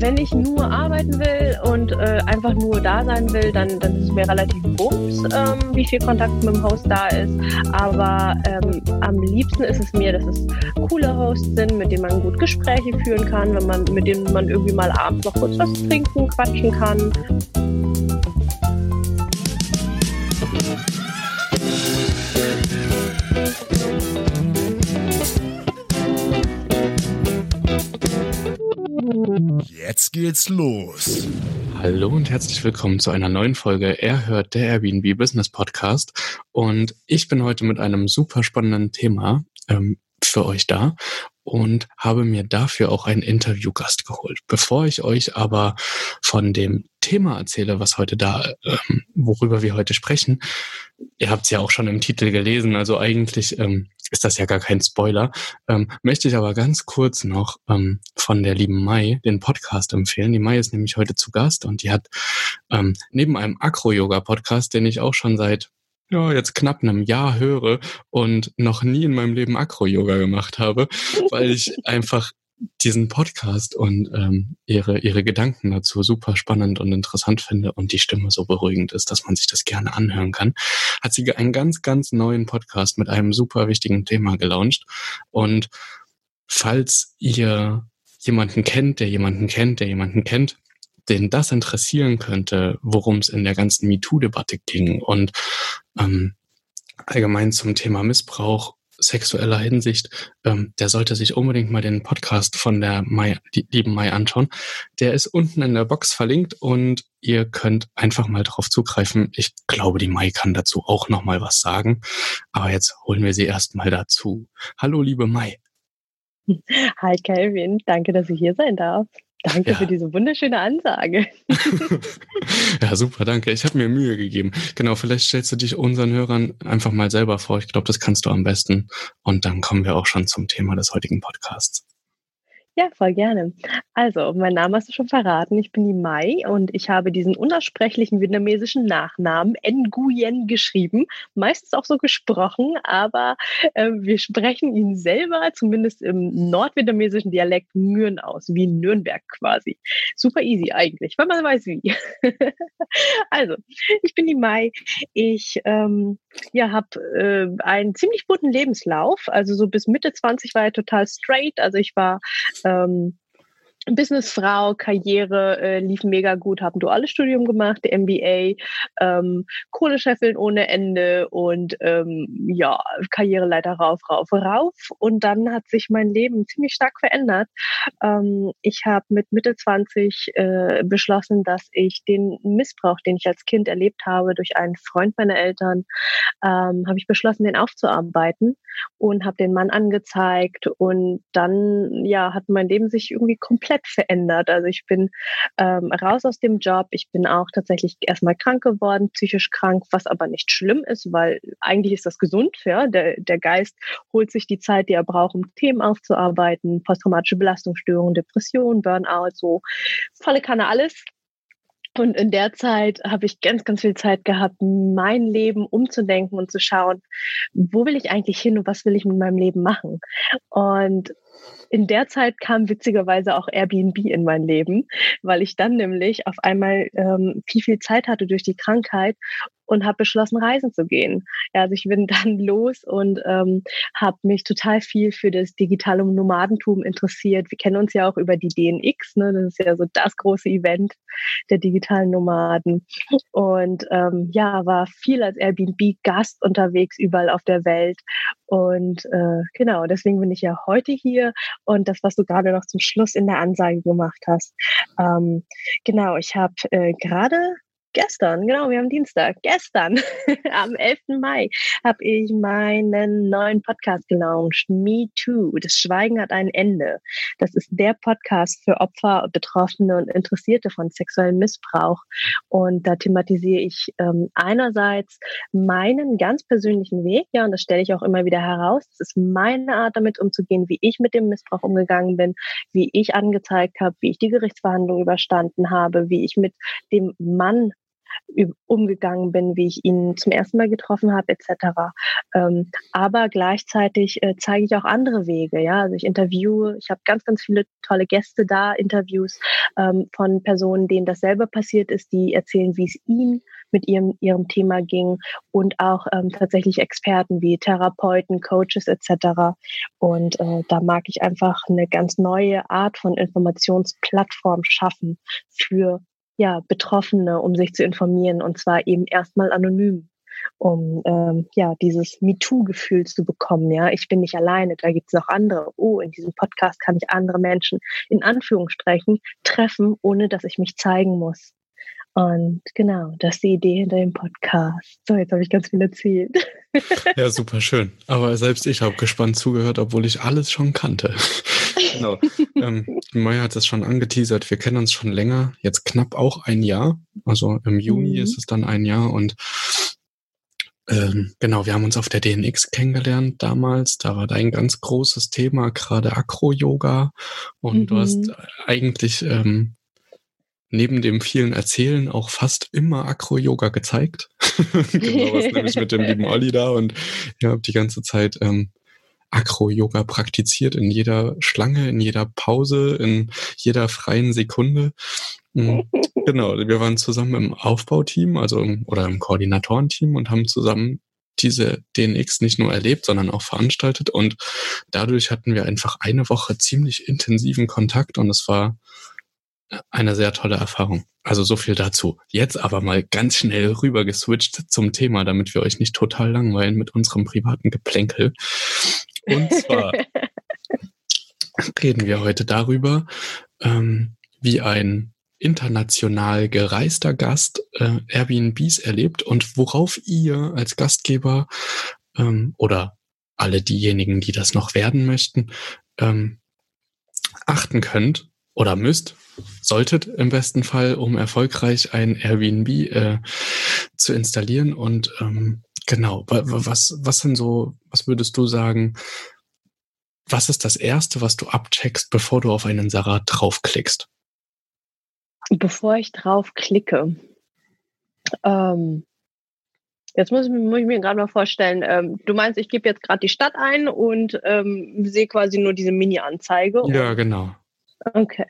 Wenn ich nur arbeiten will und äh, einfach nur da sein will, dann, dann ist es mir relativ bums, ähm, wie viel Kontakt mit dem Host da ist. Aber ähm, am liebsten ist es mir, dass es coole Hosts sind, mit denen man gut Gespräche führen kann, wenn man, mit denen man irgendwie mal abends noch kurz was trinken, quatschen kann. Geht's los. Hallo und herzlich willkommen zu einer neuen Folge Er hört der Airbnb Business Podcast. Und ich bin heute mit einem super spannenden Thema ähm, für euch da und habe mir dafür auch einen Interviewgast geholt. Bevor ich euch aber von dem Thema erzähle, was heute da, ähm, worüber wir heute sprechen, ihr habt es ja auch schon im Titel gelesen, also eigentlich ähm, ist das ja gar kein Spoiler, ähm, möchte ich aber ganz kurz noch ähm, von der lieben Mai den Podcast empfehlen. Die Mai ist nämlich heute zu Gast und die hat ähm, neben einem Acro-Yoga-Podcast, den ich auch schon seit ja, jetzt knapp einem Jahr höre und noch nie in meinem Leben Acro-Yoga gemacht habe, weil ich einfach diesen Podcast und ähm, ihre, ihre Gedanken dazu super spannend und interessant finde und die Stimme so beruhigend ist, dass man sich das gerne anhören kann, hat sie einen ganz, ganz neuen Podcast mit einem super wichtigen Thema gelauncht. Und falls ihr jemanden kennt, der jemanden kennt, der jemanden kennt, den das interessieren könnte, worum es in der ganzen MeToo-Debatte ging und ähm, allgemein zum Thema Missbrauch sexueller Hinsicht, ähm, der sollte sich unbedingt mal den Podcast von der Mai, die, lieben Mai anschauen. Der ist unten in der Box verlinkt und ihr könnt einfach mal drauf zugreifen. Ich glaube, die Mai kann dazu auch noch mal was sagen. Aber jetzt holen wir sie erst mal dazu. Hallo, liebe Mai. Hi, Kelvin. Danke, dass ich hier sein darf. Danke ja. für diese wunderschöne Ansage. ja, super, danke. Ich habe mir Mühe gegeben. Genau, vielleicht stellst du dich unseren Hörern einfach mal selber vor. Ich glaube, das kannst du am besten. Und dann kommen wir auch schon zum Thema des heutigen Podcasts. Ja, voll gerne. Also, mein Name hast du schon verraten. Ich bin die Mai und ich habe diesen unaussprechlichen vietnamesischen Nachnamen Nguyen geschrieben. Meistens auch so gesprochen, aber äh, wir sprechen ihn selber, zumindest im nordvietnamesischen Dialekt, Nguyen aus, wie Nürnberg quasi. Super easy eigentlich, weil man weiß wie. also, ich bin die Mai. Ich ähm, ja, habe äh, einen ziemlich guten Lebenslauf. Also so bis Mitte 20 war ich total straight. Also ich war ähm, Businessfrau, Karriere äh, lief mega gut, habe ein duales Studium gemacht, MBA, ähm, Kohlescheffeln ohne Ende und ähm, ja, Karriereleiter rauf, rauf, rauf. Und dann hat sich mein Leben ziemlich stark verändert. Ähm, ich habe mit Mitte 20 äh, beschlossen, dass ich den Missbrauch, den ich als Kind erlebt habe durch einen Freund meiner Eltern, ähm, habe ich beschlossen, den aufzuarbeiten und habe den Mann angezeigt und dann ja hat mein Leben sich irgendwie komplett komplett verändert. Also ich bin ähm, raus aus dem Job. Ich bin auch tatsächlich erstmal krank geworden, psychisch krank, was aber nicht schlimm ist, weil eigentlich ist das gesund. Ja? Der, der Geist holt sich die Zeit, die er braucht, um Themen aufzuarbeiten, posttraumatische Belastungsstörungen, Depression, Burnout, so volle Kanne alles. Und in der Zeit habe ich ganz, ganz viel Zeit gehabt, mein Leben umzudenken und zu schauen, wo will ich eigentlich hin und was will ich mit meinem Leben machen. Und in der Zeit kam witzigerweise auch Airbnb in mein Leben, weil ich dann nämlich auf einmal ähm, viel, viel Zeit hatte durch die Krankheit und habe beschlossen, reisen zu gehen. Ja, also ich bin dann los und ähm, habe mich total viel für das digitale Nomadentum interessiert. Wir kennen uns ja auch über die DNX, ne? das ist ja so das große Event der digitalen Nomaden. Und ähm, ja, war viel als Airbnb-Gast unterwegs überall auf der Welt. Und äh, genau, deswegen bin ich ja heute hier. Und das, was du gerade noch zum Schluss in der Ansage gemacht hast. Ähm, genau, ich habe äh, gerade gestern, genau, wir haben Dienstag, gestern, am 11. Mai, habe ich meinen neuen Podcast gelauncht, Me Too. Das Schweigen hat ein Ende. Das ist der Podcast für Opfer, Betroffene und Interessierte von sexuellem Missbrauch. Und da thematisiere ich ähm, einerseits meinen ganz persönlichen Weg, ja, und das stelle ich auch immer wieder heraus. Das ist meine Art, damit umzugehen, wie ich mit dem Missbrauch umgegangen bin, wie ich angezeigt habe, wie ich die Gerichtsverhandlung überstanden habe, wie ich mit dem Mann umgegangen bin, wie ich ihn zum ersten Mal getroffen habe, etc. Ähm, aber gleichzeitig äh, zeige ich auch andere Wege. Ja, also ich interviewe, ich habe ganz, ganz viele tolle Gäste da, Interviews ähm, von Personen, denen das selber passiert ist, die erzählen, wie es ihnen mit ihrem, ihrem Thema ging und auch ähm, tatsächlich Experten wie Therapeuten, Coaches etc. Und äh, da mag ich einfach eine ganz neue Art von Informationsplattform schaffen für ja, Betroffene, um sich zu informieren und zwar eben erstmal anonym, um ähm, ja dieses MeToo-Gefühl zu bekommen. Ja, ich bin nicht alleine, da gibt es noch andere. Oh, in diesem Podcast kann ich andere Menschen in Anführungsstrichen treffen, ohne dass ich mich zeigen muss. Und genau, das ist die Idee hinter dem Podcast. So, jetzt habe ich ganz viel erzählt. Ja, super schön. Aber selbst ich habe gespannt zugehört, obwohl ich alles schon kannte. Genau. ähm, Maya hat es schon angeteasert. Wir kennen uns schon länger, jetzt knapp auch ein Jahr. Also im Juni mhm. ist es dann ein Jahr und ähm, genau, wir haben uns auf der DNX kennengelernt damals. Da war dein ganz großes Thema gerade Akro-Yoga und mhm. du hast mhm. eigentlich ähm, neben dem vielen Erzählen auch fast immer Akro-Yoga gezeigt. genau, was nämlich mit dem lieben Olli da und ihr habt die ganze Zeit ähm, Akro-Yoga praktiziert in jeder Schlange, in jeder Pause, in jeder freien Sekunde. Mhm. genau, wir waren zusammen im Aufbauteam, also im, oder im Koordinatorenteam und haben zusammen diese DNX nicht nur erlebt, sondern auch veranstaltet und dadurch hatten wir einfach eine Woche ziemlich intensiven Kontakt und es war eine sehr tolle Erfahrung. Also so viel dazu. Jetzt aber mal ganz schnell rüber geswitcht zum Thema, damit wir euch nicht total langweilen mit unserem privaten Geplänkel. Und zwar reden wir heute darüber, ähm, wie ein international gereister Gast äh, Airbnbs erlebt und worauf ihr als Gastgeber ähm, oder alle diejenigen, die das noch werden möchten, ähm, achten könnt oder müsst, solltet im besten Fall, um erfolgreich ein Airbnb äh, zu installieren. Und ähm, genau, was, was sind so, was würdest du sagen, was ist das Erste, was du abcheckst, bevor du auf einen Sarat draufklickst? Bevor ich draufklicke, ähm, Jetzt muss ich, muss ich mir gerade mal vorstellen, ähm, du meinst, ich gebe jetzt gerade die Stadt ein und ähm, sehe quasi nur diese Mini-Anzeige. Ja, genau. Okay.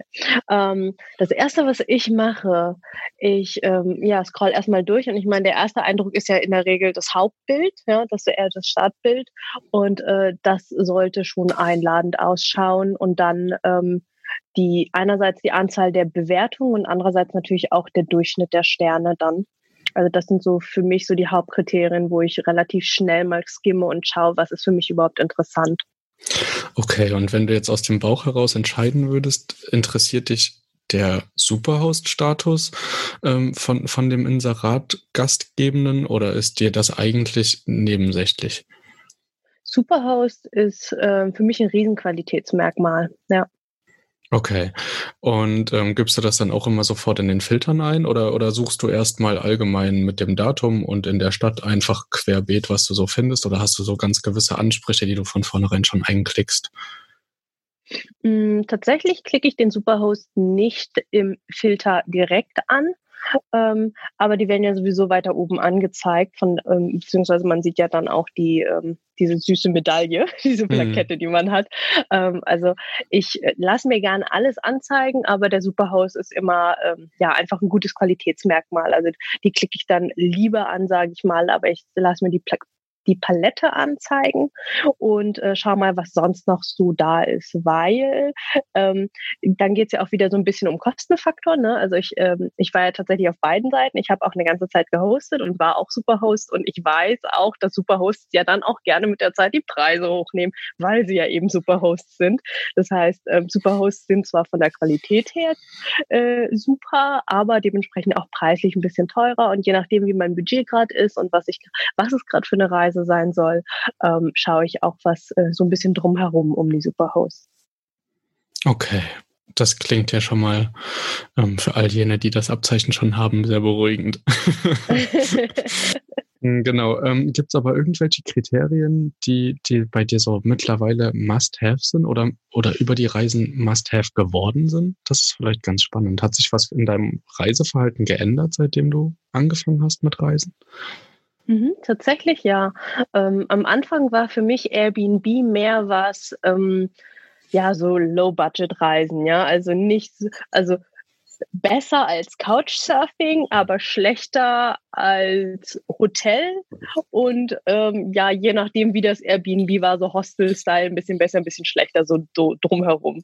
Ähm, das erste, was ich mache, ich ähm, ja, scroll erstmal durch und ich meine, der erste Eindruck ist ja in der Regel das Hauptbild, ja, das ist eher das Startbild und äh, das sollte schon einladend ausschauen und dann ähm, die einerseits die Anzahl der Bewertungen und andererseits natürlich auch der Durchschnitt der Sterne dann. Also das sind so für mich so die Hauptkriterien, wo ich relativ schnell mal skimme und schaue, was ist für mich überhaupt interessant. Okay, und wenn du jetzt aus dem Bauch heraus entscheiden würdest, interessiert dich der Superhost-Status ähm, von, von dem Inserat-Gastgebenden oder ist dir das eigentlich nebensächlich? Superhost ist äh, für mich ein Riesenqualitätsmerkmal, ja. Okay. Und ähm, gibst du das dann auch immer sofort in den Filtern ein oder, oder suchst du erstmal allgemein mit dem Datum und in der Stadt einfach querbeet, was du so findest? Oder hast du so ganz gewisse Ansprüche, die du von vornherein schon einklickst? Mm, tatsächlich klicke ich den Superhost nicht im Filter direkt an, ähm, aber die werden ja sowieso weiter oben angezeigt, von, ähm, beziehungsweise man sieht ja dann auch die, ähm, diese süße Medaille, diese mhm. Plakette, mhm. die man hat. Ähm, also ich äh, lasse mir gerne alles anzeigen, aber der Superhost ist immer ähm, ja einfach ein gutes Qualitätsmerkmal. Also die klicke ich dann lieber an, sage ich mal, aber ich lasse mir die Pla die Palette anzeigen und äh, schau mal, was sonst noch so da ist, weil ähm, dann geht es ja auch wieder so ein bisschen um Kostenfaktor. Ne? Also ich, ähm, ich war ja tatsächlich auf beiden Seiten. Ich habe auch eine ganze Zeit gehostet und war auch Superhost und ich weiß auch, dass Superhosts ja dann auch gerne mit der Zeit die Preise hochnehmen, weil sie ja eben Superhosts sind. Das heißt, ähm, Superhosts sind zwar von der Qualität her äh, super, aber dementsprechend auch preislich ein bisschen teurer und je nachdem, wie mein Budget gerade ist und was ich, was es gerade für eine Reise Reise sein soll, ähm, schaue ich auch was äh, so ein bisschen drumherum um die Superhosts. Okay, das klingt ja schon mal ähm, für all jene, die das Abzeichen schon haben, sehr beruhigend. Hm, genau. Ähm, Gibt es aber irgendwelche Kriterien, die, die bei dir so mittlerweile Must-Have sind oder, oder über die Reisen Must-Have geworden sind? Das ist vielleicht ganz spannend. Hat sich was in deinem Reiseverhalten geändert, seitdem du angefangen hast mit Reisen? Mhm, tatsächlich ja. Ähm, am Anfang war für mich Airbnb mehr was, ähm, ja, so Low-Budget-Reisen, ja. Also nicht, also besser als Couchsurfing, aber schlechter als Hotel. Und ähm, ja, je nachdem, wie das Airbnb war, so Hostel-Style, ein bisschen besser, ein bisschen schlechter, so, drumherum.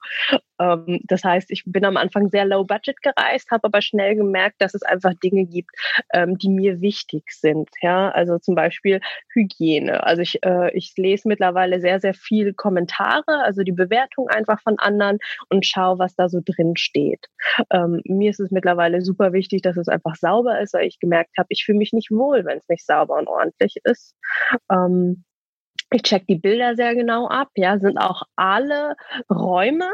Ähm, das heißt, ich bin am Anfang sehr low budget gereist, habe aber schnell gemerkt, dass es einfach Dinge gibt, ähm, die mir wichtig sind. Ja, also zum Beispiel Hygiene. Also ich, äh, ich lese mittlerweile sehr, sehr viel Kommentare, also die Bewertung einfach von anderen und schaue, was da so drin steht. Ähm, mir ist es mittlerweile super wichtig, dass es einfach sauber ist, weil ich gemerkt habe, ich fühle mich nicht wohl, wenn es nicht sauber und ordentlich ist. Ähm, ich check die Bilder sehr genau ab. Ja, sind auch alle Räume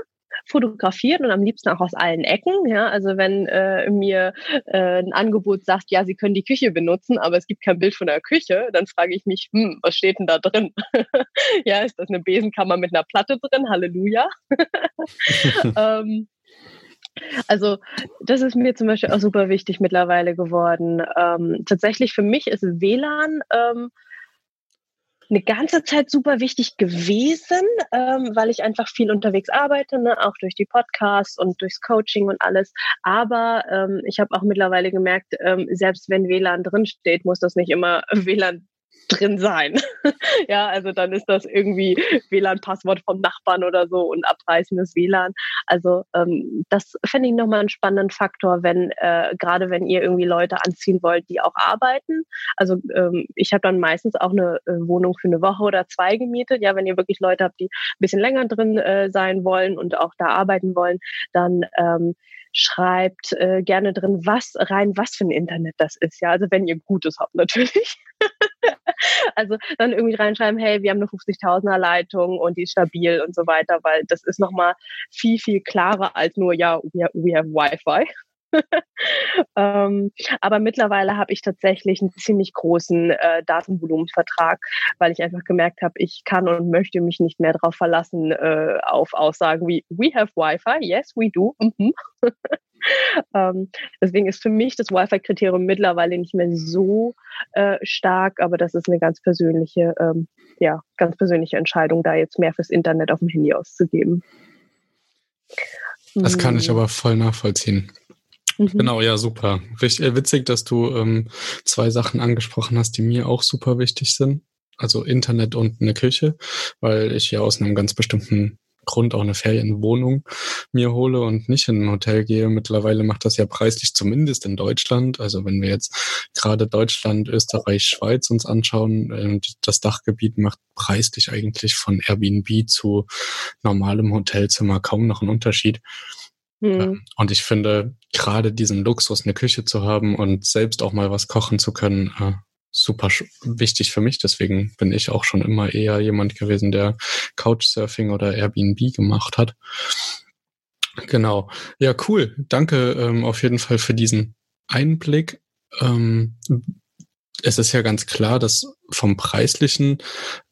fotografiert und am liebsten auch aus allen Ecken. Ja, also wenn äh, mir äh, ein Angebot sagt, ja, Sie können die Küche benutzen, aber es gibt kein Bild von der Küche, dann frage ich mich, hm, was steht denn da drin? ja, ist das eine Besenkammer mit einer Platte drin? Halleluja. ähm, also das ist mir zum Beispiel auch super wichtig mittlerweile geworden. Ähm, tatsächlich für mich ist WLAN ähm, eine ganze Zeit super wichtig gewesen, ähm, weil ich einfach viel unterwegs arbeite, ne? auch durch die Podcasts und durchs Coaching und alles. Aber ähm, ich habe auch mittlerweile gemerkt, ähm, selbst wenn WLAN drinsteht, muss das nicht immer WLAN drin sein. ja, also dann ist das irgendwie WLAN-Passwort vom Nachbarn oder so und abreißendes WLAN. Also ähm, das fände ich nochmal einen spannenden Faktor, wenn äh, gerade wenn ihr irgendwie Leute anziehen wollt, die auch arbeiten. Also ähm, ich habe dann meistens auch eine äh, Wohnung für eine Woche oder zwei gemietet. Ja, wenn ihr wirklich Leute habt, die ein bisschen länger drin äh, sein wollen und auch da arbeiten wollen, dann ähm, schreibt äh, gerne drin, was rein, was für ein Internet das ist. Ja, also wenn ihr Gutes habt natürlich. also dann irgendwie reinschreiben, hey, wir haben eine 50.000er Leitung und die ist stabil und so weiter, weil das ist nochmal viel, viel klarer als nur, ja, we, we have Wi-Fi. ähm, aber mittlerweile habe ich tatsächlich einen ziemlich großen äh, Datenvolumenvertrag, weil ich einfach gemerkt habe, ich kann und möchte mich nicht mehr darauf verlassen äh, auf Aussagen wie We have Wi-Fi, yes, we do. Mhm. ähm, deswegen ist für mich das Wi-Fi-Kriterium mittlerweile nicht mehr so äh, stark, aber das ist eine ganz persönliche, ähm, ja, ganz persönliche Entscheidung, da jetzt mehr fürs Internet auf dem Handy auszugeben. Das kann ich hm. aber voll nachvollziehen. Mhm. Genau, ja, super. Richtig, äh, witzig, dass du ähm, zwei Sachen angesprochen hast, die mir auch super wichtig sind. Also Internet und eine Küche, weil ich ja aus einem ganz bestimmten Grund auch eine Ferienwohnung mir hole und nicht in ein Hotel gehe. Mittlerweile macht das ja preislich zumindest in Deutschland. Also wenn wir jetzt gerade Deutschland, Österreich, Schweiz uns anschauen, äh, das Dachgebiet macht preislich eigentlich von Airbnb zu normalem Hotelzimmer kaum noch einen Unterschied. Mhm. Und ich finde, gerade diesen Luxus, eine Küche zu haben und selbst auch mal was kochen zu können, äh, super wichtig für mich. Deswegen bin ich auch schon immer eher jemand gewesen, der Couchsurfing oder Airbnb gemacht hat. Genau. Ja, cool. Danke ähm, auf jeden Fall für diesen Einblick. Ähm, es ist ja ganz klar, dass vom Preislichen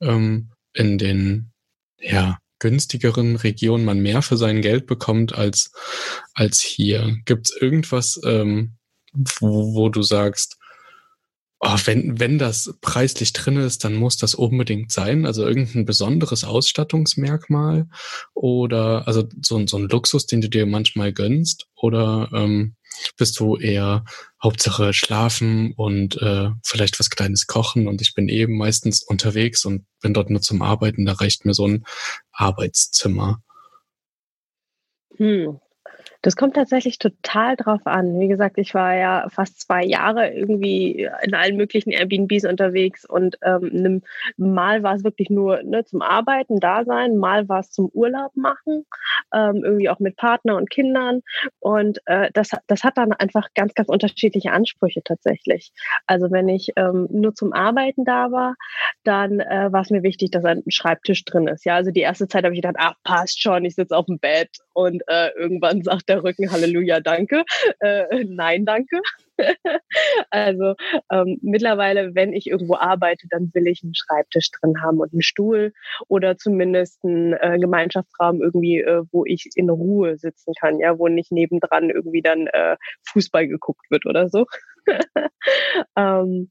ähm, in den ja, günstigeren Regionen man mehr für sein Geld bekommt als, als hier. Gibt es irgendwas, ähm, wo, wo du sagst, oh, wenn, wenn das preislich drin ist, dann muss das unbedingt sein. Also irgendein besonderes Ausstattungsmerkmal oder also so, so ein Luxus, den du dir manchmal gönnst oder ähm, bist du eher Hauptsache schlafen und äh, vielleicht was Kleines kochen und ich bin eben meistens unterwegs und bin dort nur zum Arbeiten, da reicht mir so ein Arbeitszimmer. Hm. Das kommt tatsächlich total drauf an. Wie gesagt, ich war ja fast zwei Jahre irgendwie in allen möglichen Airbnbs unterwegs und ähm, mal war es wirklich nur ne, zum Arbeiten da sein, mal war es zum Urlaub machen, ähm, irgendwie auch mit Partner und Kindern. Und äh, das, das hat dann einfach ganz, ganz unterschiedliche Ansprüche tatsächlich. Also wenn ich ähm, nur zum Arbeiten da war, dann äh, war es mir wichtig, dass ein Schreibtisch drin ist. Ja, also die erste Zeit habe ich gedacht, ach, passt schon, ich sitze auf dem Bett und äh, irgendwann sagt der Rücken, Halleluja, danke. Äh, nein, danke. also ähm, mittlerweile, wenn ich irgendwo arbeite, dann will ich einen Schreibtisch drin haben und einen Stuhl oder zumindest einen äh, Gemeinschaftsraum irgendwie, äh, wo ich in Ruhe sitzen kann, ja, wo nicht nebendran irgendwie dann äh, Fußball geguckt wird oder so. ähm,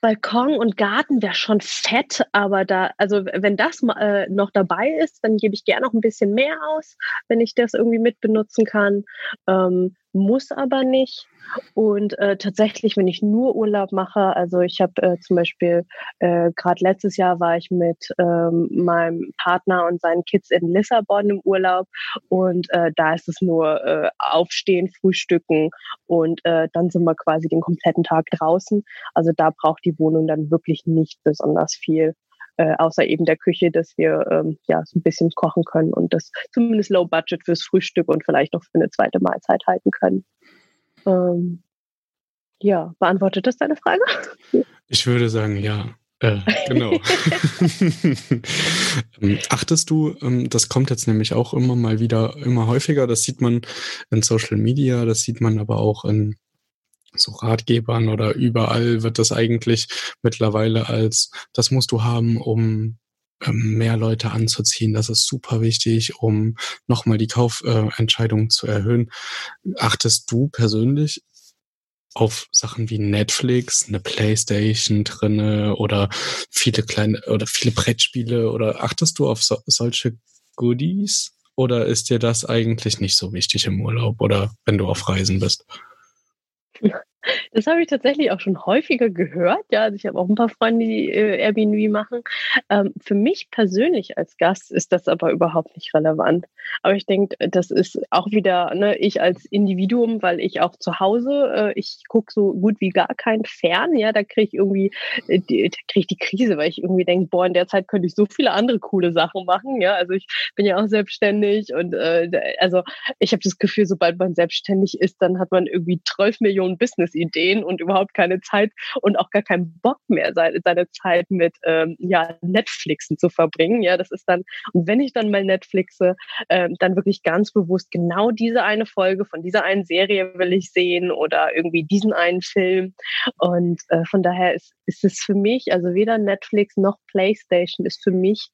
Balkon und Garten wäre schon fett, aber da, also wenn das äh, noch dabei ist, dann gebe ich gerne noch ein bisschen mehr aus, wenn ich das irgendwie mitbenutzen kann. Ähm, muss aber nicht. Und äh, tatsächlich, wenn ich nur Urlaub mache, also ich habe äh, zum Beispiel äh, gerade letztes Jahr war ich mit ähm, meinem Partner und seinen Kids in Lissabon im Urlaub und äh, da ist es nur äh, aufstehen, frühstücken und äh, dann sind wir quasi den kompletten Tag draußen. Also da braucht die Wohnung dann wirklich nicht besonders viel. Äh, außer eben der Küche, dass wir ähm, ja so ein bisschen kochen können und das zumindest Low Budget fürs Frühstück und vielleicht noch für eine zweite Mahlzeit halten können. Ähm, ja, beantwortet das deine Frage? Ich würde sagen, ja. Äh, genau. Ähm, achtest du, ähm, das kommt jetzt nämlich auch immer mal wieder, immer häufiger, das sieht man in Social Media, das sieht man aber auch in so Ratgebern oder überall wird das eigentlich mittlerweile als, das musst du haben, um ähm, mehr Leute anzuziehen. Das ist super wichtig, um nochmal die Kaufentscheidung zu erhöhen. Achtest du persönlich auf Sachen wie Netflix, eine Playstation drinne oder viele kleine oder viele Brettspiele oder achtest du auf so, solche Goodies? Oder ist dir das eigentlich nicht so wichtig im Urlaub oder wenn du auf Reisen bist? Yeah. Das habe ich tatsächlich auch schon häufiger gehört. Ja, also ich habe auch ein paar Freunde, die äh, Airbnb machen. Ähm, für mich persönlich als Gast ist das aber überhaupt nicht relevant. Aber ich denke, das ist auch wieder ne, ich als Individuum, weil ich auch zu Hause, äh, ich gucke so gut wie gar kein Fern. Ja, da kriege ich irgendwie äh, die, krieg ich die Krise, weil ich irgendwie denke, boah, in der Zeit könnte ich so viele andere coole Sachen machen. Ja, also ich bin ja auch selbstständig und äh, also ich habe das Gefühl, sobald man selbstständig ist, dann hat man irgendwie 12 Millionen Business-Ideen und überhaupt keine Zeit und auch gar keinen Bock mehr, seine, seine Zeit mit ähm, ja, Netflixen zu verbringen. Ja, das ist dann, und wenn ich dann mal Netflixe, äh, dann wirklich ganz bewusst genau diese eine Folge von dieser einen Serie will ich sehen oder irgendwie diesen einen Film. Und äh, von daher ist, ist es für mich, also weder Netflix noch PlayStation ist für mich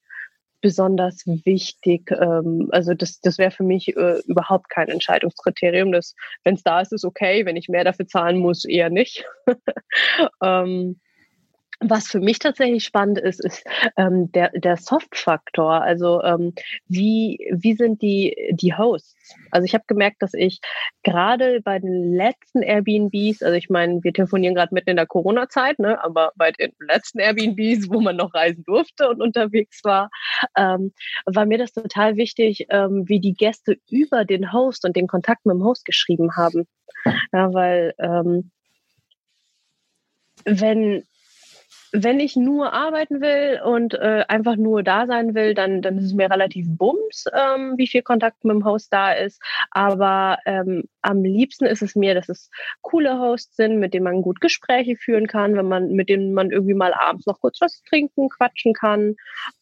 besonders wichtig. Ähm, also das, das wäre für mich äh, überhaupt kein Entscheidungskriterium. Wenn es da ist, ist okay. Wenn ich mehr dafür zahlen muss, eher nicht. ähm, was für mich tatsächlich spannend ist, ist ähm, der, der Soft-Faktor. Also ähm, wie, wie sind die, die Hosts? Also ich habe gemerkt, dass ich gerade bei den letzten Airbnbs, also ich meine, wir telefonieren gerade mitten in der Corona-Zeit, ne, aber bei den letzten Airbnbs, wo man noch reisen durfte und unterwegs war, ähm, war mir das total wichtig, ähm, wie die Gäste über den Host und den Kontakt mit dem Host geschrieben haben. Ja, weil ähm, wenn wenn ich nur arbeiten will und äh, einfach nur da sein will, dann, dann ist es mir relativ bums, ähm, wie viel Kontakt mit dem Host da ist. Aber ähm, am liebsten ist es mir, dass es coole Hosts sind, mit denen man gut Gespräche führen kann, wenn man, mit denen man irgendwie mal abends noch kurz was trinken, quatschen kann,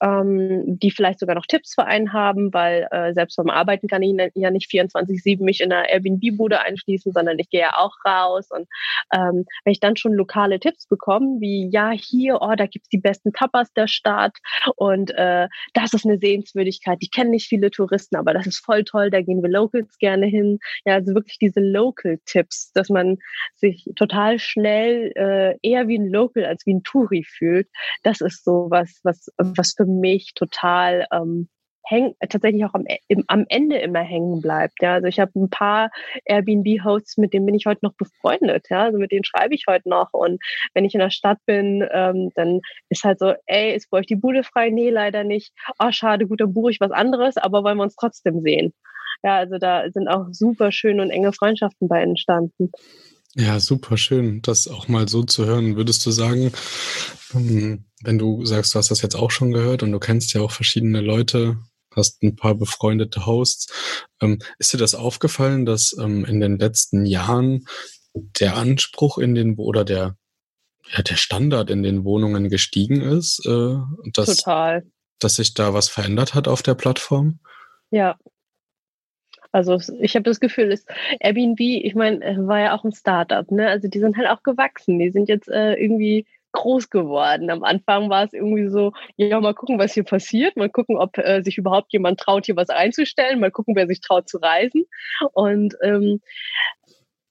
ähm, die vielleicht sogar noch Tipps für einen haben, weil äh, selbst beim Arbeiten kann ich ja nicht 24-7 mich in einer Airbnb-Bude einschließen, sondern ich gehe ja auch raus. Und ähm, wenn ich dann schon lokale Tipps bekomme, wie ja, hier hier, oh, da gibt's die besten Tapas der Stadt und äh, das ist eine Sehenswürdigkeit, die kennen nicht viele Touristen, aber das ist voll toll, da gehen wir Locals gerne hin. Ja, also wirklich diese Local-Tipps, dass man sich total schnell äh, eher wie ein Local als wie ein Touri fühlt. Das ist so was, was, was für mich total ähm, häng, tatsächlich auch am, im, am Ende immer hängen bleibt. Ja, also ich habe ein paar Airbnb-Hosts, mit denen bin ich heute noch befreundet. Ja, also mit denen schreibe ich heute noch. Und wenn ich in der Stadt bin, ähm, dann ist halt so, ey, ist bei euch die Bude frei? Nee, leider nicht. Oh, schade, gut, dann buche ich was anderes, aber wollen wir uns trotzdem sehen. Ja, also da sind auch super schöne und enge Freundschaften bei entstanden. Ja, super schön, das auch mal so zu hören. Würdest du sagen, ähm, wenn du sagst, du hast das jetzt auch schon gehört und du kennst ja auch verschiedene Leute hast ein paar befreundete Hosts. Ähm, ist dir das aufgefallen, dass ähm, in den letzten Jahren der Anspruch in den oder der ja, der Standard in den Wohnungen gestiegen ist? Äh, dass, Total. Dass sich da was verändert hat auf der Plattform? Ja, also ich habe das Gefühl, ist Airbnb, ich meine, war ja auch ein Startup, ne? Also die sind halt auch gewachsen. Die sind jetzt äh, irgendwie groß geworden. Am Anfang war es irgendwie so, ja, mal gucken, was hier passiert, mal gucken, ob äh, sich überhaupt jemand traut, hier was einzustellen, mal gucken, wer sich traut zu reisen. Und ähm,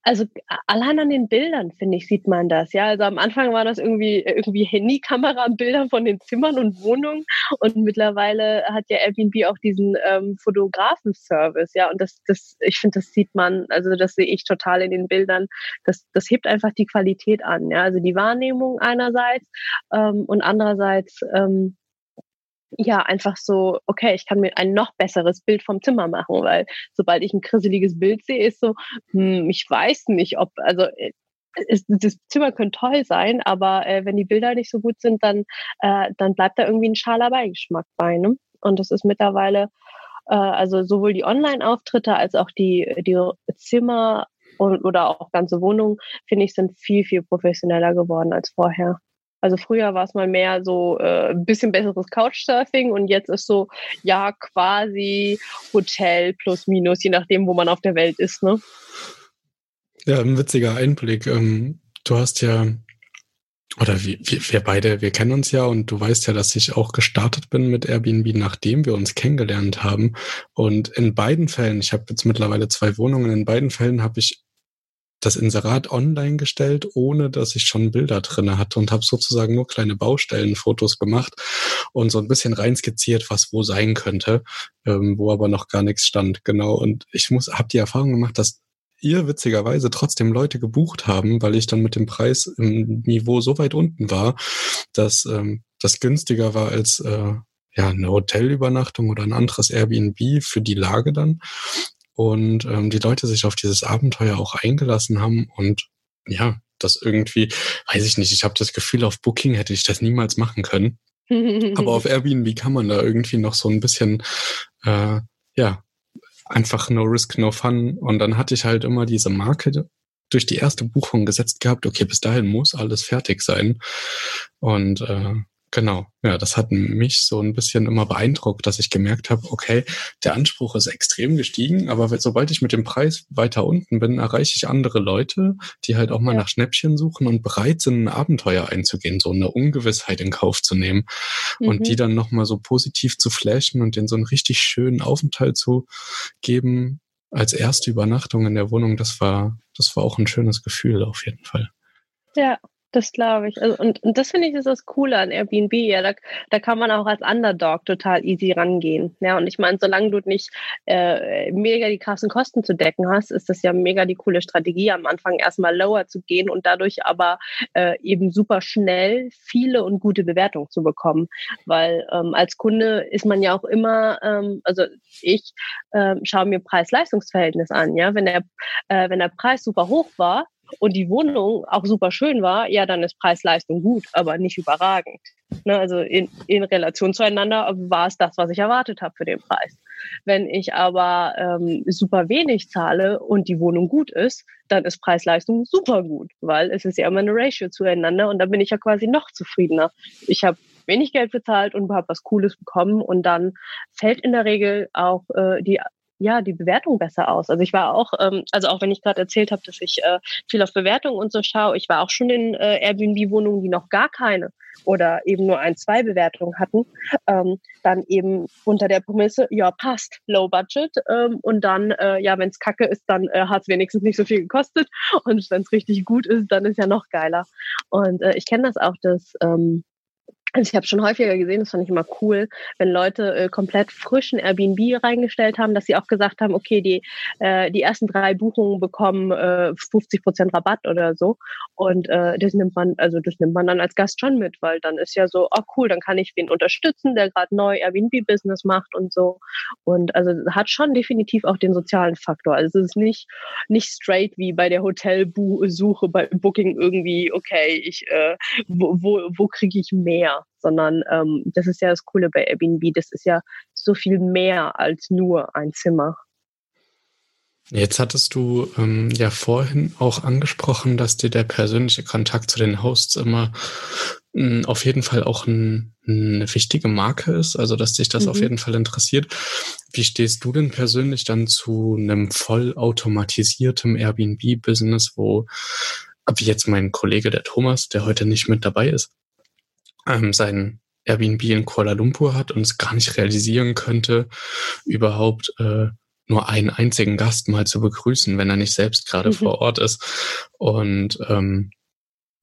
also allein an den Bildern, finde ich, sieht man das. Ja, also am Anfang war das irgendwie, irgendwie Handykamera-Bilder von den Zimmern und Wohnungen. Und mittlerweile hat ja Airbnb auch diesen ähm, Fotografen-Service. Ja, und das, das, ich finde, das sieht man, also das sehe ich total in den Bildern. Das, das hebt einfach die Qualität an. Ja, also die Wahrnehmung einerseits ähm, und andererseits, ähm, ja, einfach so, okay, ich kann mir ein noch besseres Bild vom Zimmer machen, weil sobald ich ein krisseliges Bild sehe, ist so, hm, ich weiß nicht, ob, also ist, äh, das Zimmer könnte toll sein, aber äh, wenn die Bilder nicht so gut sind, dann, äh, dann bleibt da irgendwie ein schaler Beigeschmack bei. Ne? Und das ist mittlerweile, äh, also sowohl die Online-Auftritte als auch die, die Zimmer und, oder auch ganze Wohnungen, finde ich, sind viel, viel professioneller geworden als vorher. Also früher war es mal mehr so äh, ein bisschen besseres Couchsurfing und jetzt ist so, ja, quasi Hotel plus minus, je nachdem, wo man auf der Welt ist, ne? Ja, ein witziger Einblick. Ähm, du hast ja, oder wir, wir beide, wir kennen uns ja und du weißt ja, dass ich auch gestartet bin mit Airbnb, nachdem wir uns kennengelernt haben. Und in beiden Fällen, ich habe jetzt mittlerweile zwei Wohnungen, in beiden Fällen habe ich das Inserat online gestellt, ohne dass ich schon Bilder drinne hatte und habe sozusagen nur kleine Baustellenfotos gemacht und so ein bisschen reinskizziert, was wo sein könnte, ähm, wo aber noch gar nichts stand. Genau. Und ich muss, habe die Erfahrung gemacht, dass ihr witzigerweise trotzdem Leute gebucht haben, weil ich dann mit dem Preis im Niveau so weit unten war, dass ähm, das günstiger war als äh, ja eine Hotelübernachtung oder ein anderes Airbnb für die Lage dann und ähm, die Leute sich auf dieses Abenteuer auch eingelassen haben und ja, das irgendwie, weiß ich nicht, ich habe das Gefühl, auf Booking hätte ich das niemals machen können. Aber auf Airbnb kann man da irgendwie noch so ein bisschen, äh, ja, einfach no risk, no fun. Und dann hatte ich halt immer diese Marke durch die erste Buchung gesetzt gehabt, okay, bis dahin muss alles fertig sein. Und äh, Genau, ja, das hat mich so ein bisschen immer beeindruckt, dass ich gemerkt habe, okay, der Anspruch ist extrem gestiegen, aber sobald ich mit dem Preis weiter unten bin, erreiche ich andere Leute, die halt auch mal ja. nach Schnäppchen suchen und bereit sind, ein Abenteuer einzugehen, so eine Ungewissheit in Kauf zu nehmen mhm. und die dann nochmal so positiv zu flashen und denen so einen richtig schönen Aufenthalt zu geben als erste Übernachtung in der Wohnung. Das war, das war auch ein schönes Gefühl auf jeden Fall. Ja, das glaube ich. Also, und, und das finde ich ist das Coole an Airbnb. Ja, da, da kann man auch als Underdog total easy rangehen. Ja, und ich meine, solange du nicht äh, mega die krassen Kosten zu decken hast, ist das ja mega die coole Strategie, am Anfang erstmal lower zu gehen und dadurch aber äh, eben super schnell viele und gute Bewertungen zu bekommen. Weil ähm, als Kunde ist man ja auch immer, ähm, also ich äh, schaue mir Preis-Leistungs-Verhältnis an. Ja, wenn der, äh, wenn der Preis super hoch war, und die Wohnung auch super schön war, ja, dann ist Preis-Leistung gut, aber nicht überragend. Ne, also in, in Relation zueinander war es das, was ich erwartet habe für den Preis. Wenn ich aber ähm, super wenig zahle und die Wohnung gut ist, dann ist Preis-Leistung super gut, weil es ist ja immer eine Ratio zueinander und da bin ich ja quasi noch zufriedener. Ich habe wenig Geld bezahlt und habe was Cooles bekommen und dann fällt in der Regel auch äh, die ja, die Bewertung besser aus. Also ich war auch, ähm, also auch wenn ich gerade erzählt habe, dass ich äh, viel auf Bewertung und so schaue, ich war auch schon in äh, Airbnb-Wohnungen, die noch gar keine oder eben nur ein, zwei Bewertungen hatten, ähm, dann eben unter der Prämisse, ja, passt, low budget ähm, und dann, äh, ja, wenn es kacke ist, dann äh, hat es wenigstens nicht so viel gekostet und wenn es richtig gut ist, dann ist ja noch geiler. Und äh, ich kenne das auch, dass ähm, also ich habe schon häufiger gesehen, das fand ich immer cool, wenn Leute äh, komplett frischen Airbnb reingestellt haben, dass sie auch gesagt haben, okay, die, äh, die ersten drei Buchungen bekommen äh, 50 Prozent Rabatt oder so. Und äh, das nimmt man, also das nimmt man dann als Gast schon mit, weil dann ist ja so, oh cool, dann kann ich wen unterstützen, der gerade neu Airbnb-Business macht und so. Und also hat schon definitiv auch den sozialen Faktor. Also es ist nicht, nicht straight wie bei der Hotelsuche bei Booking irgendwie, okay, ich, äh, wo, wo, wo kriege ich mehr? Sondern ähm, das ist ja das Coole bei Airbnb, das ist ja so viel mehr als nur ein Zimmer. Jetzt hattest du ähm, ja vorhin auch angesprochen, dass dir der persönliche Kontakt zu den Hosts immer mh, hm, auf jeden Fall auch ein, eine wichtige Marke ist, also dass dich das mhm. auf jeden Fall interessiert. Wie stehst du denn persönlich dann zu einem vollautomatisierten Airbnb-Business, wo, wie jetzt mein Kollege der Thomas, der heute nicht mit dabei ist, ähm, sein Airbnb in Kuala Lumpur hat und es gar nicht realisieren könnte, überhaupt äh, nur einen einzigen Gast mal zu begrüßen, wenn er nicht selbst gerade mhm. vor Ort ist. Und ähm,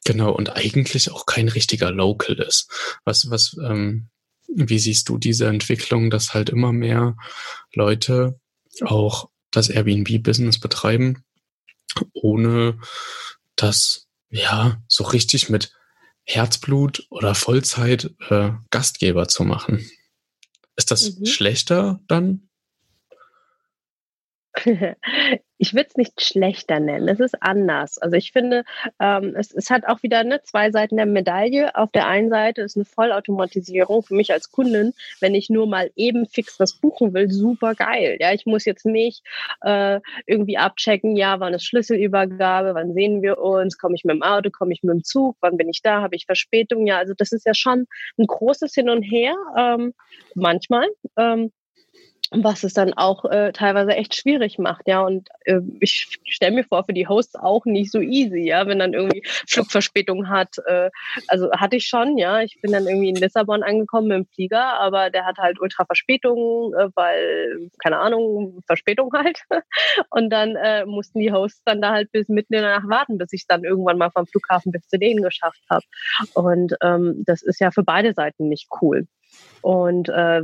genau, und eigentlich auch kein richtiger Local ist. Was, was, ähm, wie siehst du diese Entwicklung, dass halt immer mehr Leute auch das Airbnb-Business betreiben, ohne das ja so richtig mit Herzblut oder Vollzeit äh, Gastgeber zu machen. Ist das mhm. schlechter dann? ich würde es nicht schlechter nennen, es ist anders. Also ich finde, ähm, es, es hat auch wieder ne, zwei Seiten der Medaille. Auf der einen Seite ist eine Vollautomatisierung für mich als Kundin, wenn ich nur mal eben fix was buchen will, super geil. Ja, ich muss jetzt nicht äh, irgendwie abchecken, ja, wann ist Schlüsselübergabe, wann sehen wir uns, komme ich mit dem Auto, komme ich mit dem Zug, wann bin ich da, habe ich Verspätung. Ja, also das ist ja schon ein großes Hin und Her, ähm, manchmal. Ähm, was es dann auch äh, teilweise echt schwierig macht, ja. Und äh, ich stelle mir vor, für die Hosts auch nicht so easy, ja, wenn dann irgendwie Flugverspätung hat. Äh, also hatte ich schon, ja. Ich bin dann irgendwie in Lissabon angekommen mit dem Flieger, aber der hat halt ultra Verspätung, äh, weil, keine Ahnung, Verspätung halt. Und dann äh, mussten die Hosts dann da halt bis mitten in der Nacht warten, bis ich dann irgendwann mal vom Flughafen bis zu denen geschafft habe. Und ähm, das ist ja für beide Seiten nicht cool. Und äh,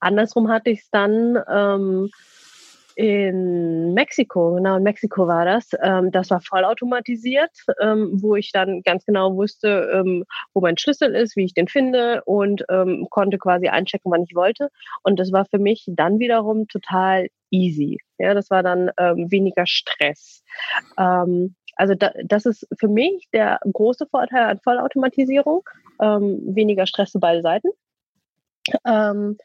andersrum hatte ich es dann ähm, in Mexiko, genau in Mexiko war das. Ähm, das war vollautomatisiert, ähm, wo ich dann ganz genau wusste, ähm, wo mein Schlüssel ist, wie ich den finde und ähm, konnte quasi einchecken, wann ich wollte. Und das war für mich dann wiederum total easy. Ja, das war dann ähm, weniger Stress. Ähm, also da, das ist für mich der große Vorteil an Vollautomatisierung. weniger Stress für beide Seiten. Ähm,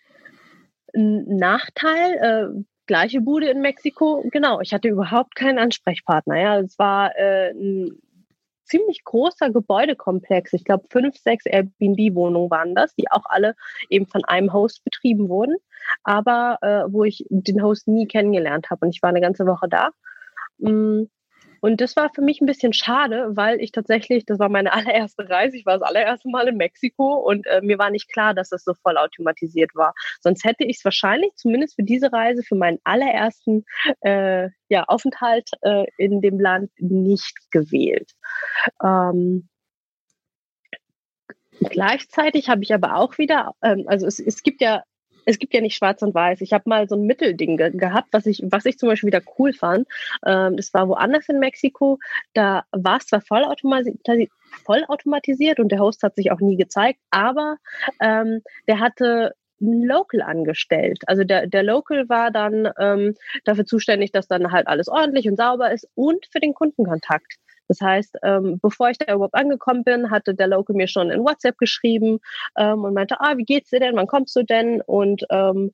ein Nachteil, äh, gleiche Bude in Mexiko, genau, ich hatte überhaupt keinen Ansprechpartner. Ja, es war äh, ein ziemlich großer Gebäudekomplex. Ich glaube, fünf, sechs Airbnb-Wohnungen waren das, die auch alle eben von einem Host betrieben wurden, aber äh, wo ich den Host nie kennengelernt habe. Und ich war eine ganze Woche da. Mm, und das war für mich ein bisschen schade, weil ich tatsächlich, das war meine allererste Reise, ich war das allererste Mal in Mexiko und äh, mir war nicht klar, dass das so voll automatisiert war. Sonst hätte ich es wahrscheinlich zumindest für diese Reise, für meinen allerersten äh, ja, Aufenthalt äh, in dem Land nicht gewählt. Ähm, Gleichzeitig habe ich aber auch wieder, ähm, also es, es gibt ja es gibt ja nicht schwarz und weiß. Ich habe mal so ein Mittelding ge gehabt, was ich, was ich zum Beispiel wieder cool fand. Ähm, das war woanders in Mexiko. Da war es zwar vollautomatisiert, und der Host hat sich auch nie gezeigt, aber ähm, der hatte ein Local angestellt. Also der, der Local war dann ähm, dafür zuständig, dass dann halt alles ordentlich und sauber ist und für den Kundenkontakt. Das heißt, ähm, bevor ich da überhaupt angekommen bin, hatte der Local mir schon in WhatsApp geschrieben ähm, und meinte, ah, wie geht's dir denn? Wann kommst du denn? Und ähm,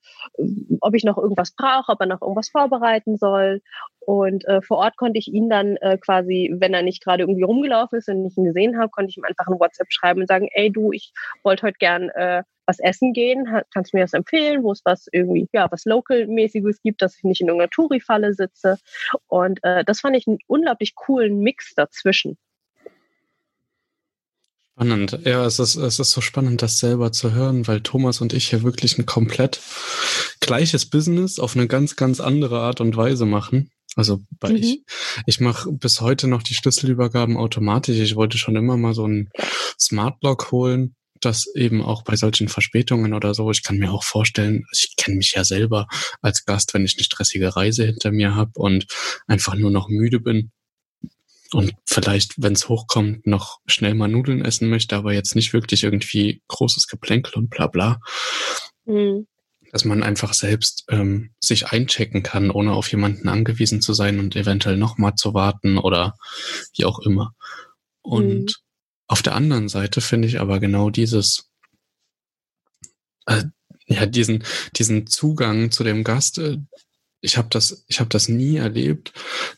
ob ich noch irgendwas brauche, ob er noch irgendwas vorbereiten soll. Und äh, vor Ort konnte ich ihn dann äh, quasi, wenn er nicht gerade irgendwie rumgelaufen ist und ich ihn gesehen habe, konnte ich ihm einfach ein WhatsApp schreiben und sagen, ey du, ich wollte heute gern äh, was essen gehen? Kannst du mir das empfehlen, wo es was irgendwie, ja, was Local-mäßiges gibt, dass ich nicht in irgendeiner Touri-Falle sitze? Und äh, das fand ich einen unglaublich coolen Mix dazwischen. Spannend. Ja, es ist, es ist so spannend, das selber zu hören, weil Thomas und ich hier wirklich ein komplett gleiches Business auf eine ganz, ganz andere Art und Weise machen. Also bei mhm. ich, ich mache bis heute noch die Schlüsselübergaben automatisch. Ich wollte schon immer mal so ein Smart Lock holen, das eben auch bei solchen Verspätungen oder so. Ich kann mir auch vorstellen, ich kenne mich ja selber als Gast, wenn ich eine stressige Reise hinter mir habe und einfach nur noch müde bin, und vielleicht, wenn es hochkommt, noch schnell mal Nudeln essen möchte, aber jetzt nicht wirklich irgendwie großes Geplänkel und bla bla. Mhm. Dass man einfach selbst ähm, sich einchecken kann, ohne auf jemanden angewiesen zu sein und eventuell nochmal zu warten oder wie auch immer. Und mhm. Auf der anderen Seite finde ich aber genau dieses, äh, ja, diesen, diesen Zugang zu dem Gast, äh, ich habe das, ich habe das nie erlebt,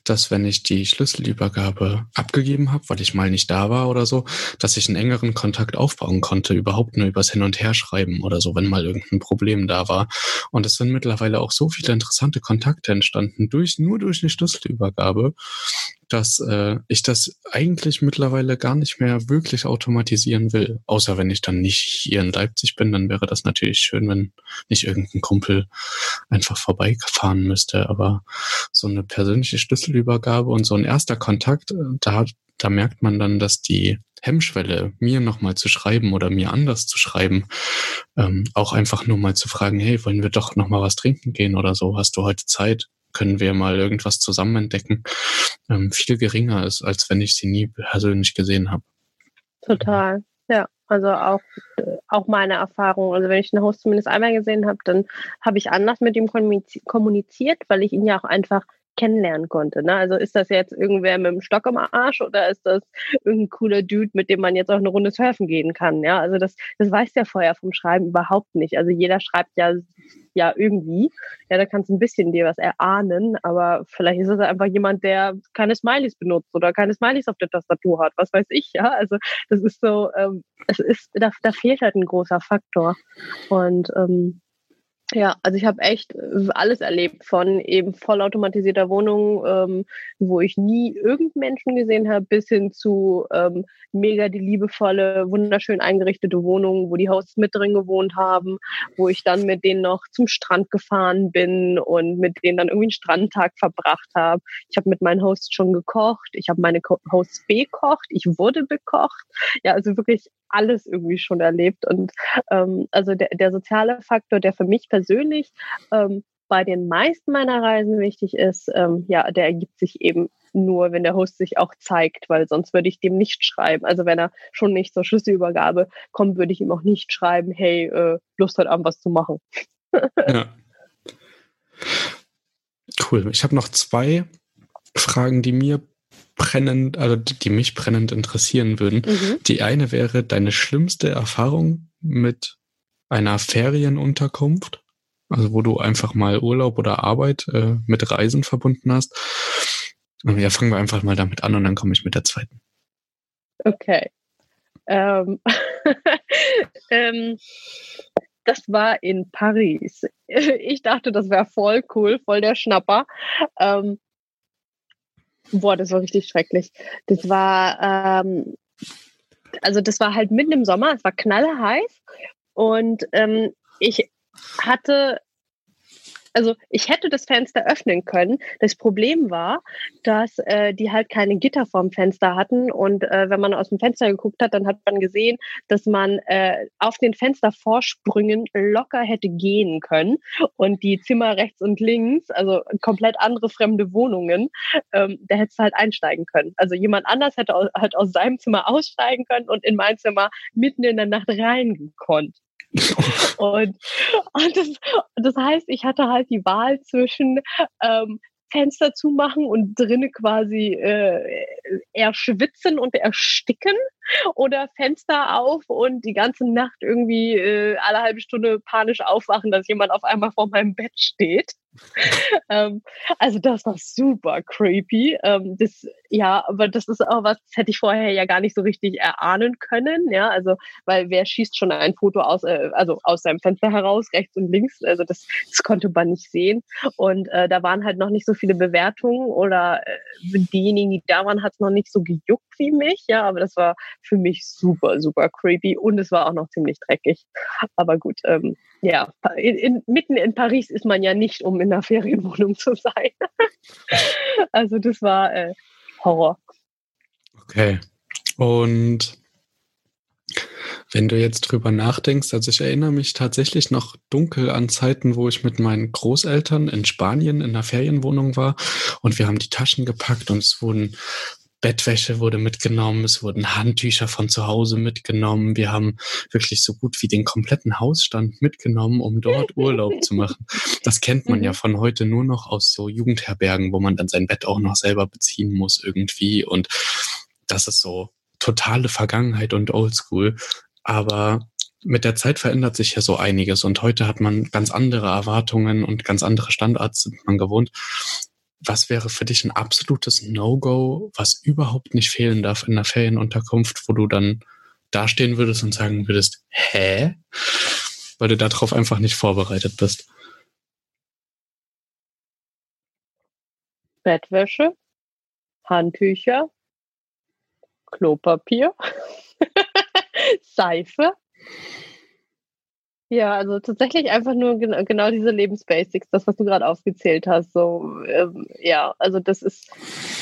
dass wenn ich die Schlüsselübergabe abgegeben habe, weil ich mal nicht da war oder so, dass ich einen engeren Kontakt aufbauen konnte, überhaupt nur übers Hin und Her schreiben oder so, wenn mal irgendein Problem da war. Und es sind mittlerweile auch so viele interessante Kontakte entstanden durch nur durch eine Schlüsselübergabe, dass äh, ich das eigentlich mittlerweile gar nicht mehr wirklich automatisieren will. Außer wenn ich dann nicht hier in Leipzig bin, dann wäre das natürlich schön, wenn nicht irgendein Kumpel einfach vorbeifahren müsste. Aber so eine persönliche Schlüsselübergabe und so ein erster Kontakt, äh, da, da merkt man dann, dass die Hemmschwelle, mir nochmal zu schreiben oder mir anders zu schreiben, ähm, auch einfach nur mal zu fragen, hey, wollen wir doch nochmal was trinken gehen oder so? Hast du heute Zeit? Können wir mal irgendwas zusammen entdecken? Ähm, viel geringer ist, als wenn ich sie nie persönlich gesehen habe. Total. Ja, also auch, auch meine Erfahrung. Also wenn ich den Host zumindest einmal gesehen habe, dann habe ich anders mit ihm kommuniziert, weil ich ihn ja auch einfach kennenlernen konnte. Ne? Also ist das jetzt irgendwer mit dem Stock im Arsch oder ist das irgendein cooler Dude, mit dem man jetzt auch eine Runde surfen gehen kann? Ja, also das, das weiß der vorher vom Schreiben überhaupt nicht. Also jeder schreibt ja, ja irgendwie. Ja, da kannst du ein bisschen dir was erahnen, aber vielleicht ist es einfach jemand, der keine Smileys benutzt oder keine Smileys auf der Tastatur hat. Was weiß ich, ja. Also das ist so, ähm, es ist, da, da fehlt halt ein großer Faktor. Und ähm, ja, also ich habe echt äh, alles erlebt, von eben vollautomatisierter Wohnung, ähm, wo ich nie irgendeinen Menschen gesehen habe, bis hin zu ähm, mega die liebevolle, wunderschön eingerichtete Wohnung, wo die Hosts mit drin gewohnt haben, wo ich dann mit denen noch zum Strand gefahren bin und mit denen dann irgendwie einen Strandtag verbracht habe. Ich habe mit meinen Hosts schon gekocht, ich habe meine Hosts bekocht, ich wurde bekocht. Ja, also wirklich alles irgendwie schon erlebt. Und ähm, also der, der soziale Faktor, der für mich persönlich ähm, bei den meisten meiner Reisen wichtig ist, ähm, ja, der ergibt sich eben nur, wenn der Host sich auch zeigt, weil sonst würde ich dem nicht schreiben. Also wenn er schon nicht zur Schlüsselübergabe kommt, würde ich ihm auch nicht schreiben, hey, äh, Lust heute Abend was zu machen. ja. Cool. Ich habe noch zwei Fragen, die mir brennend, also die mich brennend interessieren würden. Mhm. Die eine wäre deine schlimmste Erfahrung mit einer Ferienunterkunft, also wo du einfach mal Urlaub oder Arbeit äh, mit Reisen verbunden hast. Ja, fangen wir einfach mal damit an und dann komme ich mit der zweiten. Okay. Ähm, ähm, das war in Paris. Ich dachte, das wäre voll cool, voll der Schnapper. Ähm, Boah, das war richtig schrecklich. Das war, ähm, also das war halt mitten im Sommer, es war knallheiß und ähm, ich hatte also ich hätte das Fenster öffnen können. Das Problem war, dass äh, die halt keine Gitter vorm Fenster hatten und äh, wenn man aus dem Fenster geguckt hat, dann hat man gesehen, dass man äh, auf den Fenstervorsprüngen locker hätte gehen können und die Zimmer rechts und links, also komplett andere fremde Wohnungen, ähm, da hättest du halt einsteigen können. Also jemand anders hätte halt aus seinem Zimmer aussteigen können und in mein Zimmer mitten in der Nacht reingekonnt und, und das, das, heißt, ich hatte halt die Wahl zwischen ähm, Fenster zumachen und drinnen quasi äh, erschwitzen und ersticken oder Fenster auf und die ganze Nacht irgendwie äh, alle halbe Stunde panisch aufwachen, dass jemand auf einmal vor meinem Bett steht. ähm, also das war super creepy. Ähm, das, ja, aber das ist auch was, das hätte ich vorher ja gar nicht so richtig erahnen können. Ja, also weil wer schießt schon ein Foto aus, äh, also aus seinem Fenster heraus, rechts und links. Also das, das konnte man nicht sehen. Und äh, da waren halt noch nicht so viele Bewertungen oder äh, diejenigen, die da waren, hat es noch nicht so gejuckt wie mich. Ja, aber das war für mich super, super creepy und es war auch noch ziemlich dreckig. Aber gut, ähm, ja, in, in, mitten in Paris ist man ja nicht, um in einer Ferienwohnung zu sein. also das war äh, Horror. Okay. Und wenn du jetzt drüber nachdenkst, also ich erinnere mich tatsächlich noch dunkel an Zeiten, wo ich mit meinen Großeltern in Spanien in einer Ferienwohnung war und wir haben die Taschen gepackt und es wurden Bettwäsche wurde mitgenommen, es wurden Handtücher von zu Hause mitgenommen. Wir haben wirklich so gut wie den kompletten Hausstand mitgenommen, um dort Urlaub zu machen. Das kennt man ja mhm. von heute nur noch aus so Jugendherbergen, wo man dann sein Bett auch noch selber beziehen muss irgendwie. Und das ist so totale Vergangenheit und Oldschool. Aber mit der Zeit verändert sich ja so einiges und heute hat man ganz andere Erwartungen und ganz andere Standards sind man gewohnt was wäre für dich ein absolutes No-Go, was überhaupt nicht fehlen darf in einer Ferienunterkunft, wo du dann dastehen würdest und sagen würdest, hä? Weil du darauf einfach nicht vorbereitet bist. Bettwäsche, Handtücher, Klopapier, Seife, ja, also tatsächlich einfach nur gen genau diese Lebensbasics, das, was du gerade aufgezählt hast. So, ähm, ja, also das ist,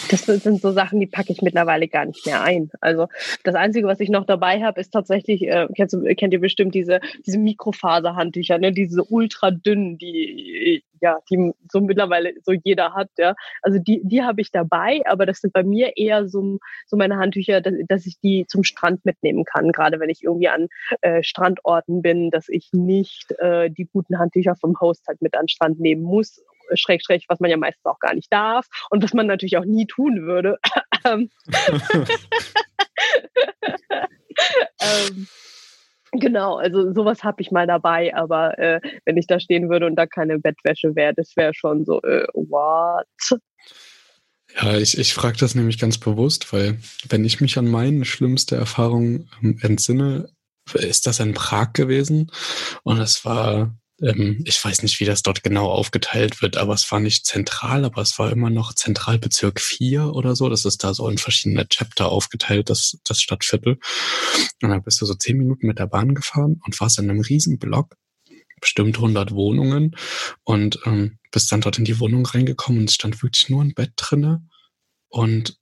das sind so Sachen, die packe ich mittlerweile gar nicht mehr ein. Also das Einzige, was ich noch dabei habe, ist tatsächlich, äh, kennst kennt ihr bestimmt diese, diese Mikrofaserhandtücher, ne, diese ultra dünnen, die ja, die so mittlerweile so jeder hat, ja. Also die, die habe ich dabei, aber das sind bei mir eher so, so meine Handtücher, dass, dass ich die zum Strand mitnehmen kann, gerade wenn ich irgendwie an äh, Strandorten bin, dass ich nicht äh, die guten Handtücher vom Host halt mit an Strand nehmen muss, schräg, schräg, was man ja meistens auch gar nicht darf und was man natürlich auch nie tun würde. ähm, ähm Genau, also sowas habe ich mal dabei, aber äh, wenn ich da stehen würde und da keine Bettwäsche wäre, das wäre schon so, äh, what? Ja, ich, ich frage das nämlich ganz bewusst, weil wenn ich mich an meine schlimmste Erfahrung ähm, entsinne, ist das in Prag gewesen und es war ähm, ich weiß nicht, wie das dort genau aufgeteilt wird, aber es war nicht zentral, aber es war immer noch Zentralbezirk 4 oder so. Das ist da so in verschiedene Chapter aufgeteilt, das, das Stadtviertel. Und dann bist du so zehn Minuten mit der Bahn gefahren und warst in einem riesen Block, bestimmt 100 Wohnungen und ähm, bist dann dort in die Wohnung reingekommen und es stand wirklich nur ein Bett drinne und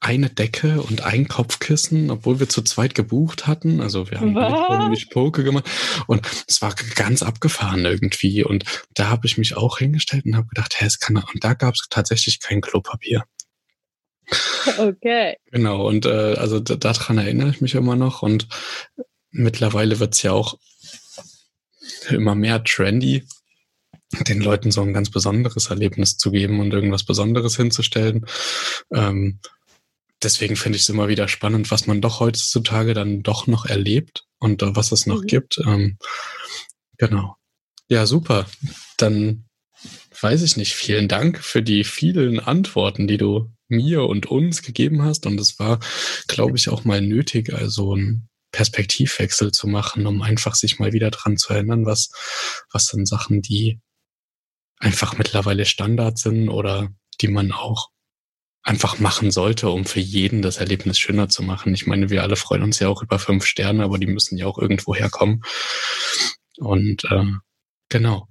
eine Decke und ein Kopfkissen, obwohl wir zu zweit gebucht hatten. Also wir haben nicht Poke gemacht und es war ganz abgefahren irgendwie. Und da habe ich mich auch hingestellt und habe gedacht, hä, es kann und da gab es tatsächlich kein Klopapier. Okay. Genau, und äh, also daran erinnere ich mich immer noch. Und mittlerweile wird es ja auch immer mehr trendy, den Leuten so ein ganz besonderes Erlebnis zu geben und irgendwas Besonderes hinzustellen. Ähm, deswegen finde ich es immer wieder spannend, was man doch heutzutage dann doch noch erlebt und uh, was es noch mhm. gibt. Ähm, genau. Ja, super. Dann weiß ich nicht. Vielen Dank für die vielen Antworten, die du mir und uns gegeben hast. Und es war, glaube ich, auch mal nötig, also einen Perspektivwechsel zu machen, um einfach sich mal wieder dran zu erinnern, was, was sind Sachen, die einfach mittlerweile Standard sind oder die man auch einfach machen sollte, um für jeden das Erlebnis schöner zu machen. Ich meine, wir alle freuen uns ja auch über fünf Sterne, aber die müssen ja auch irgendwo herkommen. Und äh, genau.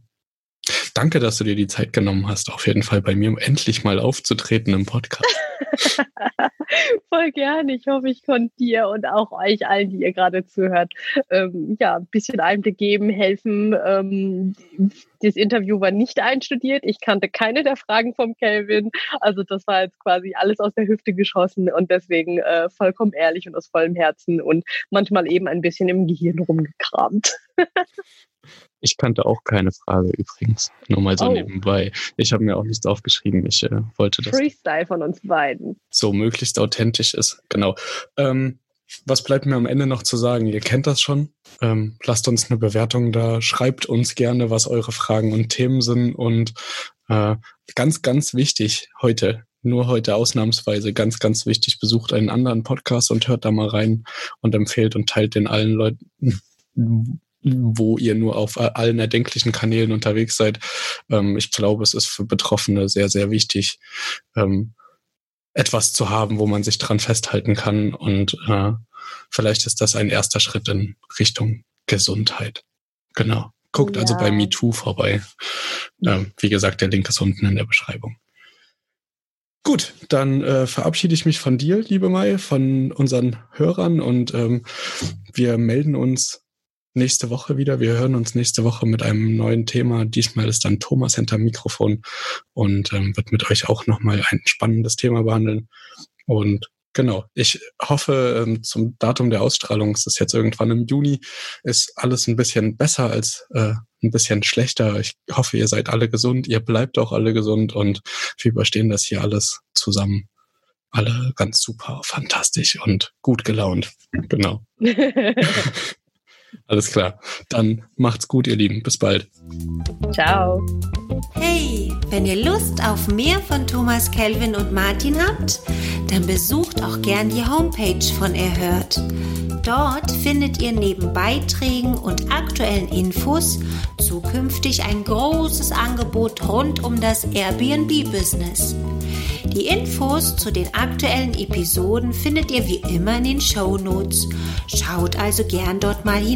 Danke, dass du dir die Zeit genommen hast, auf jeden Fall bei mir, um endlich mal aufzutreten im Podcast. Voll gerne. Ich hoffe, ich konnte dir und auch euch allen, die ihr gerade zuhört, ähm, ja, ein bisschen Einblick geben, helfen. Ähm, das Interview war nicht einstudiert. Ich kannte keine der Fragen vom Kelvin. Also das war jetzt quasi alles aus der Hüfte geschossen und deswegen äh, vollkommen ehrlich und aus vollem Herzen und manchmal eben ein bisschen im Gehirn rumgekramt. Ich kannte auch keine Frage übrigens. Nur mal so oh. nebenbei. Ich habe mir auch nichts aufgeschrieben. Ich äh, wollte das. Freestyle von uns beiden. So möglichst authentisch ist. Genau. Ähm, was bleibt mir am Ende noch zu sagen? Ihr kennt das schon. Ähm, lasst uns eine Bewertung da. Schreibt uns gerne, was eure Fragen und Themen sind. Und äh, ganz, ganz wichtig heute, nur heute ausnahmsweise, ganz, ganz wichtig, besucht einen anderen Podcast und hört da mal rein und empfehlt und teilt den allen Leuten, wo ihr nur auf allen erdenklichen Kanälen unterwegs seid. Ähm, ich glaube, es ist für Betroffene sehr, sehr wichtig, ähm, etwas zu haben, wo man sich dran festhalten kann. Und äh, vielleicht ist das ein erster Schritt in Richtung Gesundheit. Genau. Guckt ja. also bei MeToo vorbei. Ähm, wie gesagt, der Link ist unten in der Beschreibung. Gut, dann äh, verabschiede ich mich von dir, liebe Mai, von unseren Hörern und ähm, wir melden uns nächste Woche wieder. Wir hören uns nächste Woche mit einem neuen Thema. Diesmal ist dann Thomas hinter Mikrofon und ähm, wird mit euch auch nochmal ein spannendes Thema behandeln. Und genau, ich hoffe, ähm, zum Datum der Ausstrahlung, es ist jetzt irgendwann im Juni, ist alles ein bisschen besser als äh, ein bisschen schlechter. Ich hoffe, ihr seid alle gesund, ihr bleibt auch alle gesund und wir überstehen das hier alles zusammen alle ganz super, fantastisch und gut gelaunt. Genau. Alles klar. Dann macht's gut, ihr Lieben. Bis bald. Ciao. Hey, wenn ihr Lust auf mehr von Thomas Kelvin und Martin habt, dann besucht auch gern die Homepage von Erhört. Dort findet ihr neben Beiträgen und aktuellen Infos zukünftig ein großes Angebot rund um das Airbnb-Business. Die Infos zu den aktuellen Episoden findet ihr wie immer in den Show Notes. Schaut also gern dort mal